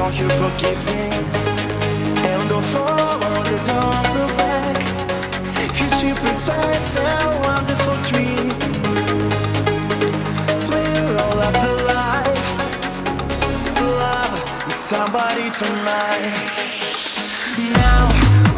show you forgiveness. And don't follow the don't look back. Future prepares a wonderful dream. Play a role of the life. Love somebody tonight. Now.